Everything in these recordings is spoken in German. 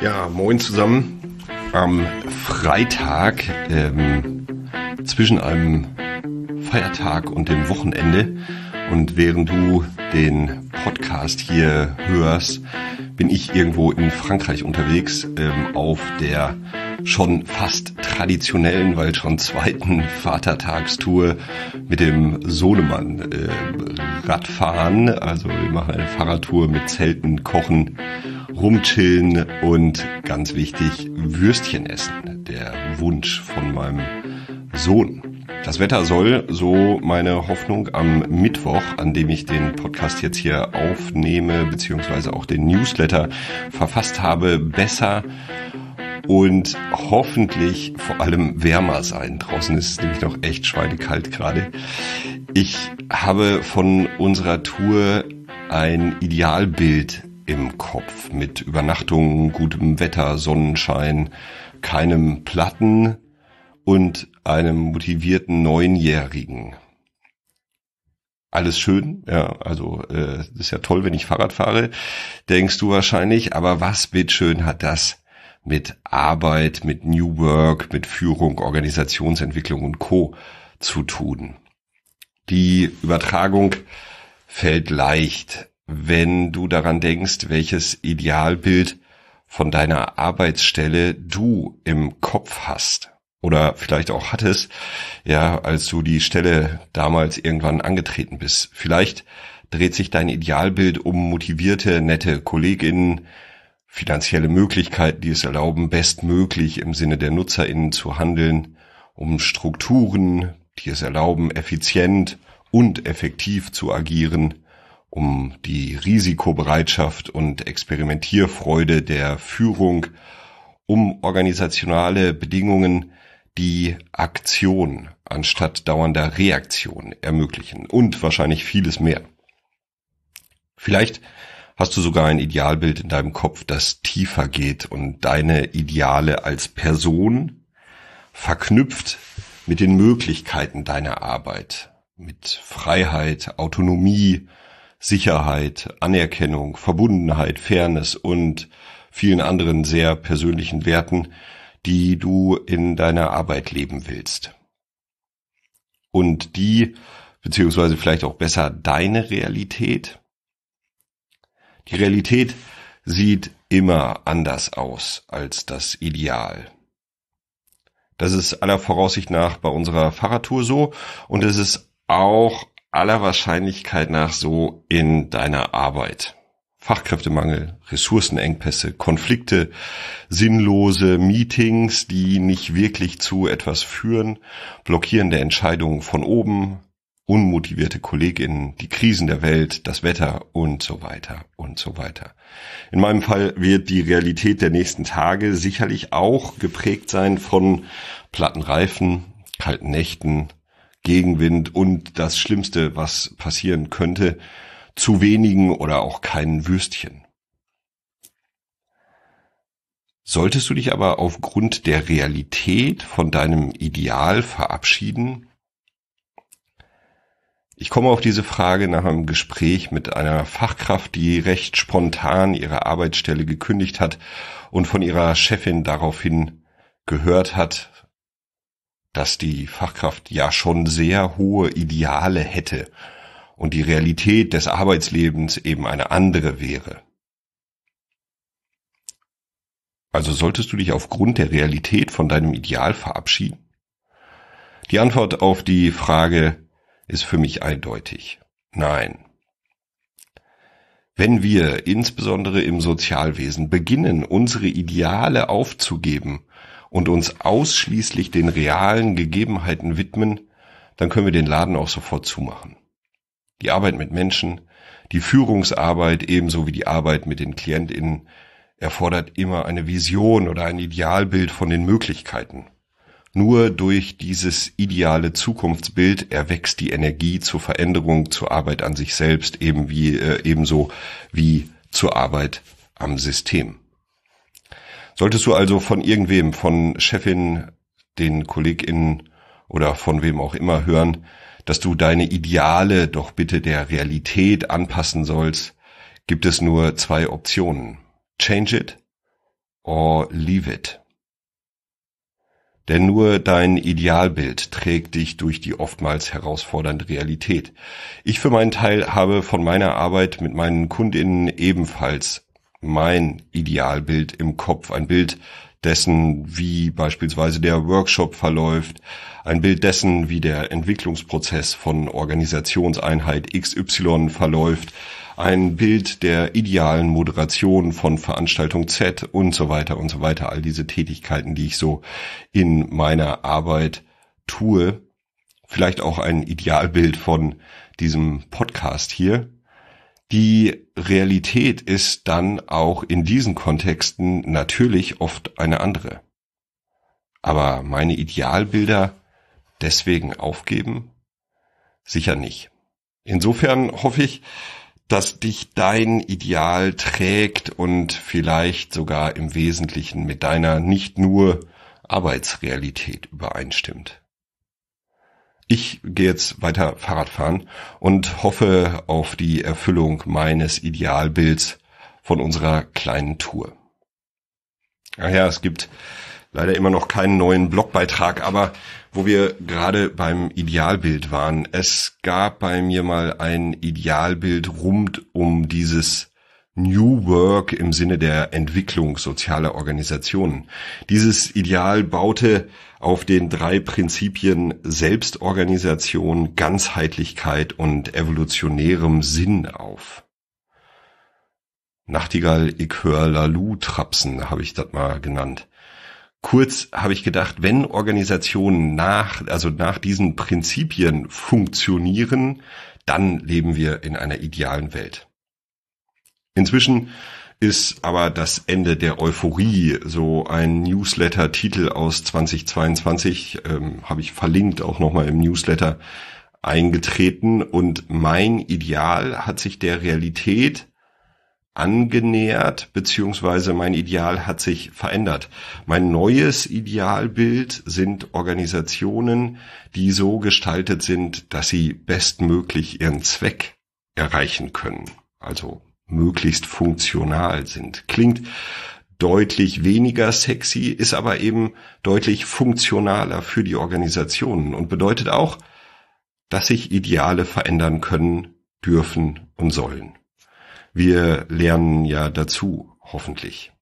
Ja, moin zusammen. Am Freitag ähm, zwischen einem Feiertag und dem Wochenende und während du den Podcast hier hörst, bin ich irgendwo in Frankreich unterwegs ähm, auf der schon fast traditionellen, weil schon zweiten Vatertagstour mit dem Sohnemann äh, Radfahren. Also wir machen eine Fahrradtour mit Zelten, Kochen, rumchillen und ganz wichtig Würstchen essen. Der Wunsch von meinem Sohn. Das Wetter soll, so meine Hoffnung, am Mittwoch, an dem ich den Podcast jetzt hier aufnehme, beziehungsweise auch den Newsletter verfasst habe, besser und hoffentlich vor allem wärmer sein. Draußen ist es nämlich noch echt schweinekalt gerade. Ich habe von unserer Tour ein Idealbild im Kopf mit Übernachtungen, gutem Wetter, Sonnenschein, keinem Platten und einem motivierten Neunjährigen. Alles schön, ja, also äh, ist ja toll, wenn ich Fahrrad fahre, denkst du wahrscheinlich, aber was bitteschön hat das mit Arbeit, mit New Work, mit Führung, Organisationsentwicklung und Co zu tun? Die Übertragung fällt leicht, wenn du daran denkst, welches Idealbild von deiner Arbeitsstelle du im Kopf hast oder vielleicht auch hattest, ja, als du die Stelle damals irgendwann angetreten bist. Vielleicht dreht sich dein Idealbild um motivierte, nette Kolleginnen, finanzielle Möglichkeiten, die es erlauben, bestmöglich im Sinne der Nutzerinnen zu handeln, um Strukturen, die es erlauben, effizient und effektiv zu agieren, um die Risikobereitschaft und Experimentierfreude der Führung, um organisationale Bedingungen, die Aktion anstatt dauernder Reaktion ermöglichen und wahrscheinlich vieles mehr. Vielleicht hast du sogar ein Idealbild in deinem Kopf, das tiefer geht und deine Ideale als Person verknüpft mit den Möglichkeiten deiner Arbeit, mit Freiheit, Autonomie, Sicherheit, Anerkennung, Verbundenheit, Fairness und vielen anderen sehr persönlichen Werten, die du in deiner Arbeit leben willst. Und die, beziehungsweise vielleicht auch besser deine Realität. Die Realität sieht immer anders aus als das Ideal. Das ist aller Voraussicht nach bei unserer Fahrradtour so und es ist auch aller Wahrscheinlichkeit nach so in deiner Arbeit. Fachkräftemangel, Ressourcenengpässe, Konflikte, sinnlose Meetings, die nicht wirklich zu etwas führen, blockierende Entscheidungen von oben, unmotivierte Kolleginnen, die Krisen der Welt, das Wetter und so weiter und so weiter. In meinem Fall wird die Realität der nächsten Tage sicherlich auch geprägt sein von platten Reifen, kalten Nächten, Gegenwind und das Schlimmste, was passieren könnte, zu wenigen oder auch keinen Würstchen. Solltest du dich aber aufgrund der Realität von deinem Ideal verabschieden? Ich komme auf diese Frage nach einem Gespräch mit einer Fachkraft, die recht spontan ihre Arbeitsstelle gekündigt hat und von ihrer Chefin daraufhin gehört hat, dass die Fachkraft ja schon sehr hohe Ideale hätte und die Realität des Arbeitslebens eben eine andere wäre. Also solltest du dich aufgrund der Realität von deinem Ideal verabschieden? Die Antwort auf die Frage ist für mich eindeutig. Nein. Wenn wir insbesondere im Sozialwesen beginnen, unsere Ideale aufzugeben und uns ausschließlich den realen Gegebenheiten widmen, dann können wir den Laden auch sofort zumachen. Die Arbeit mit Menschen, die Führungsarbeit ebenso wie die Arbeit mit den Klientinnen erfordert immer eine Vision oder ein Idealbild von den Möglichkeiten. Nur durch dieses ideale Zukunftsbild erwächst die Energie zur Veränderung, zur Arbeit an sich selbst, eben wie, äh, ebenso wie zur Arbeit am System. Solltest du also von irgendwem, von Chefin, den KollegInnen oder von wem auch immer hören, dass du deine Ideale doch bitte der Realität anpassen sollst, gibt es nur zwei Optionen. change it or leave it. Denn nur dein Idealbild trägt dich durch die oftmals herausfordernde Realität. Ich für meinen Teil habe von meiner Arbeit mit meinen Kundinnen ebenfalls mein Idealbild im Kopf, ein Bild dessen, wie beispielsweise der Workshop verläuft, ein Bild dessen, wie der Entwicklungsprozess von Organisationseinheit XY verläuft, ein Bild der idealen Moderation von Veranstaltung Z und so weiter und so weiter. All diese Tätigkeiten, die ich so in meiner Arbeit tue. Vielleicht auch ein Idealbild von diesem Podcast hier. Die Realität ist dann auch in diesen Kontexten natürlich oft eine andere. Aber meine Idealbilder deswegen aufgeben? Sicher nicht. Insofern hoffe ich, dass dich dein Ideal trägt und vielleicht sogar im Wesentlichen mit deiner nicht nur Arbeitsrealität übereinstimmt. Ich gehe jetzt weiter Fahrrad fahren und hoffe auf die Erfüllung meines Idealbilds von unserer kleinen Tour. Ach ja, es gibt leider immer noch keinen neuen Blogbeitrag, aber wo wir gerade beim Idealbild waren. Es gab bei mir mal ein Idealbild rund um dieses New Work im Sinne der Entwicklung sozialer Organisationen. Dieses Ideal baute auf den drei Prinzipien Selbstorganisation, Ganzheitlichkeit und evolutionärem Sinn auf. Nachtigall, ich hör Lalu trapsen, habe ich das mal genannt. Kurz habe ich gedacht, wenn Organisationen nach, also nach diesen Prinzipien funktionieren, dann leben wir in einer idealen Welt. Inzwischen ist aber das Ende der Euphorie, so ein Newsletter-Titel aus 2022, ähm, habe ich verlinkt auch nochmal im Newsletter eingetreten und mein Ideal hat sich der Realität angenähert, beziehungsweise mein Ideal hat sich verändert. Mein neues Idealbild sind Organisationen, die so gestaltet sind, dass sie bestmöglich ihren Zweck erreichen können. Also möglichst funktional sind. Klingt deutlich weniger sexy, ist aber eben deutlich funktionaler für die Organisationen und bedeutet auch, dass sich Ideale verändern können, dürfen und sollen. Wir lernen ja dazu, hoffentlich.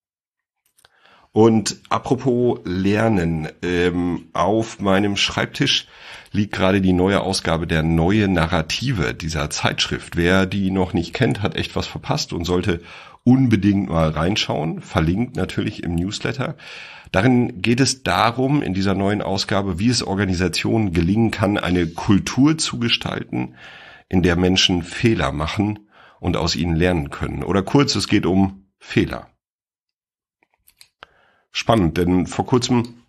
Und apropos Lernen, ähm, auf meinem Schreibtisch liegt gerade die neue Ausgabe der neue Narrative dieser Zeitschrift. Wer die noch nicht kennt, hat echt was verpasst und sollte unbedingt mal reinschauen. Verlinkt natürlich im Newsletter. Darin geht es darum, in dieser neuen Ausgabe, wie es Organisationen gelingen kann, eine Kultur zu gestalten, in der Menschen Fehler machen und aus ihnen lernen können. Oder kurz, es geht um Fehler. Spannend, denn vor kurzem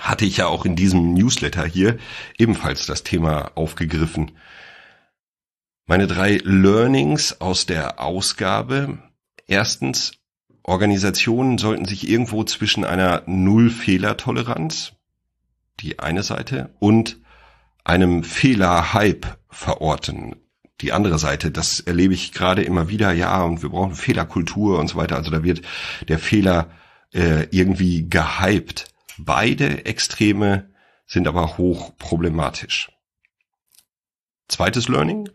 hatte ich ja auch in diesem Newsletter hier ebenfalls das Thema aufgegriffen. Meine drei Learnings aus der Ausgabe. Erstens, Organisationen sollten sich irgendwo zwischen einer Null-Fehler-Toleranz, die eine Seite, und einem Fehler-Hype verorten die andere Seite. Das erlebe ich gerade immer wieder. Ja, und wir brauchen Fehlerkultur und so weiter. Also da wird der Fehler äh, irgendwie gehypt. Beide Extreme sind aber hoch problematisch. Zweites Learning.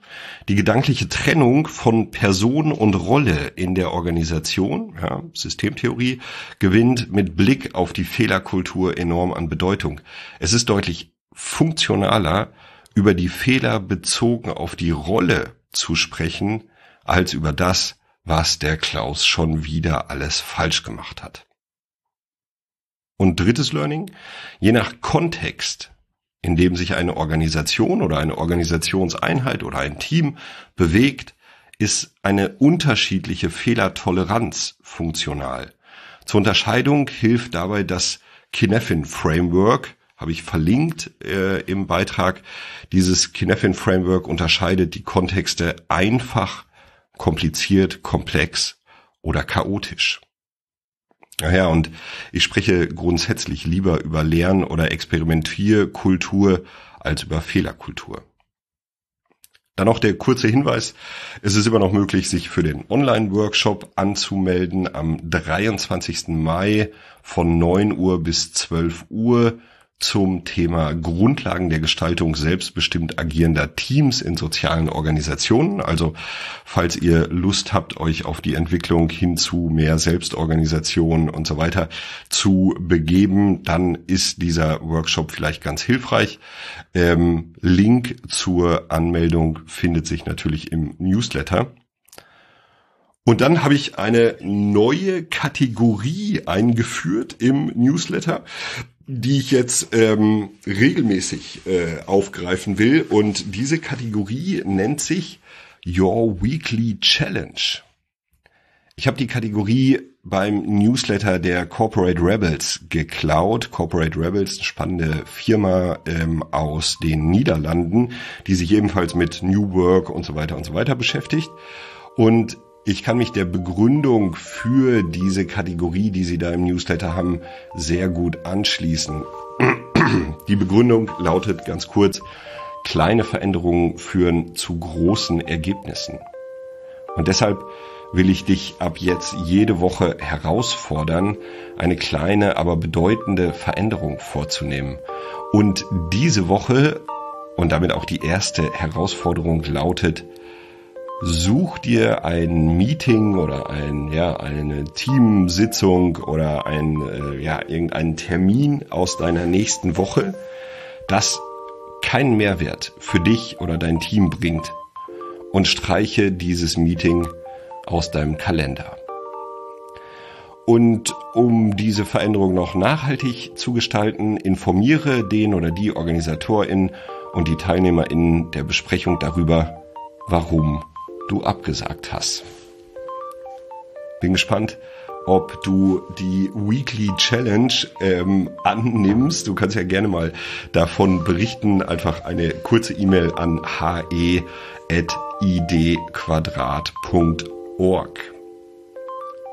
Die gedankliche Trennung von Person und Rolle in der Organisation, ja, Systemtheorie, gewinnt mit Blick auf die Fehlerkultur enorm an Bedeutung. Es ist deutlich funktionaler, über die Fehler bezogen auf die Rolle zu sprechen, als über das, was der Klaus schon wieder alles falsch gemacht hat. Und drittes Learning, je nach Kontext, in dem sich eine Organisation oder eine Organisationseinheit oder ein Team bewegt, ist eine unterschiedliche Fehlertoleranz funktional. Zur Unterscheidung hilft dabei das Kinefin Framework, habe ich verlinkt äh, im Beitrag. Dieses Kinefin Framework unterscheidet die Kontexte einfach, kompliziert, komplex oder chaotisch. Naja, und ich spreche grundsätzlich lieber über Lern- oder Experimentierkultur als über Fehlerkultur. Dann noch der kurze Hinweis. Es ist immer noch möglich, sich für den Online-Workshop anzumelden am 23. Mai von 9 Uhr bis 12 Uhr zum Thema Grundlagen der Gestaltung selbstbestimmt agierender Teams in sozialen Organisationen. Also falls ihr Lust habt, euch auf die Entwicklung hin zu mehr Selbstorganisation und so weiter zu begeben, dann ist dieser Workshop vielleicht ganz hilfreich. Ähm, Link zur Anmeldung findet sich natürlich im Newsletter. Und dann habe ich eine neue Kategorie eingeführt im Newsletter die ich jetzt ähm, regelmäßig äh, aufgreifen will. Und diese Kategorie nennt sich Your Weekly Challenge. Ich habe die Kategorie beim Newsletter der Corporate Rebels geklaut. Corporate Rebels, eine spannende Firma ähm, aus den Niederlanden, die sich ebenfalls mit New Work und so weiter und so weiter beschäftigt. Und ich kann mich der Begründung für diese Kategorie, die Sie da im Newsletter haben, sehr gut anschließen. Die Begründung lautet ganz kurz, kleine Veränderungen führen zu großen Ergebnissen. Und deshalb will ich dich ab jetzt jede Woche herausfordern, eine kleine, aber bedeutende Veränderung vorzunehmen. Und diese Woche und damit auch die erste Herausforderung lautet, such dir ein Meeting oder ein, ja, eine Teamsitzung oder ein, äh, ja, irgendeinen Termin aus deiner nächsten Woche, das keinen Mehrwert für dich oder dein Team bringt und streiche dieses Meeting aus deinem Kalender. Und um diese Veränderung noch nachhaltig zu gestalten, informiere den oder die Organisatorin und die TeilnehmerInnen der Besprechung darüber, warum du abgesagt hast. Bin gespannt, ob du die Weekly Challenge ähm, annimmst. Du kannst ja gerne mal davon berichten. Einfach eine kurze E-Mail an he.idquadrat.org.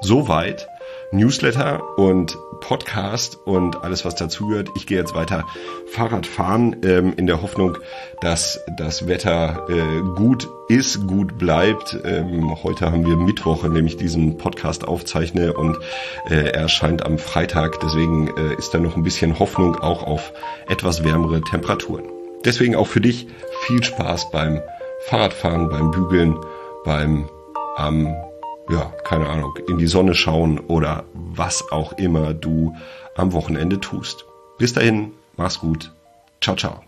Soweit Newsletter und Podcast und alles, was dazugehört. Ich gehe jetzt weiter Fahrrad fahren ähm, in der Hoffnung, dass das Wetter äh, gut ist, gut bleibt. Ähm, heute haben wir Mittwoch, in dem ich diesen Podcast aufzeichne und äh, er erscheint am Freitag. Deswegen äh, ist da noch ein bisschen Hoffnung auch auf etwas wärmere Temperaturen. Deswegen auch für dich viel Spaß beim Fahrradfahren, beim Bügeln, beim am ähm, ja, keine Ahnung, in die Sonne schauen oder was auch immer du am Wochenende tust. Bis dahin, mach's gut. Ciao, ciao.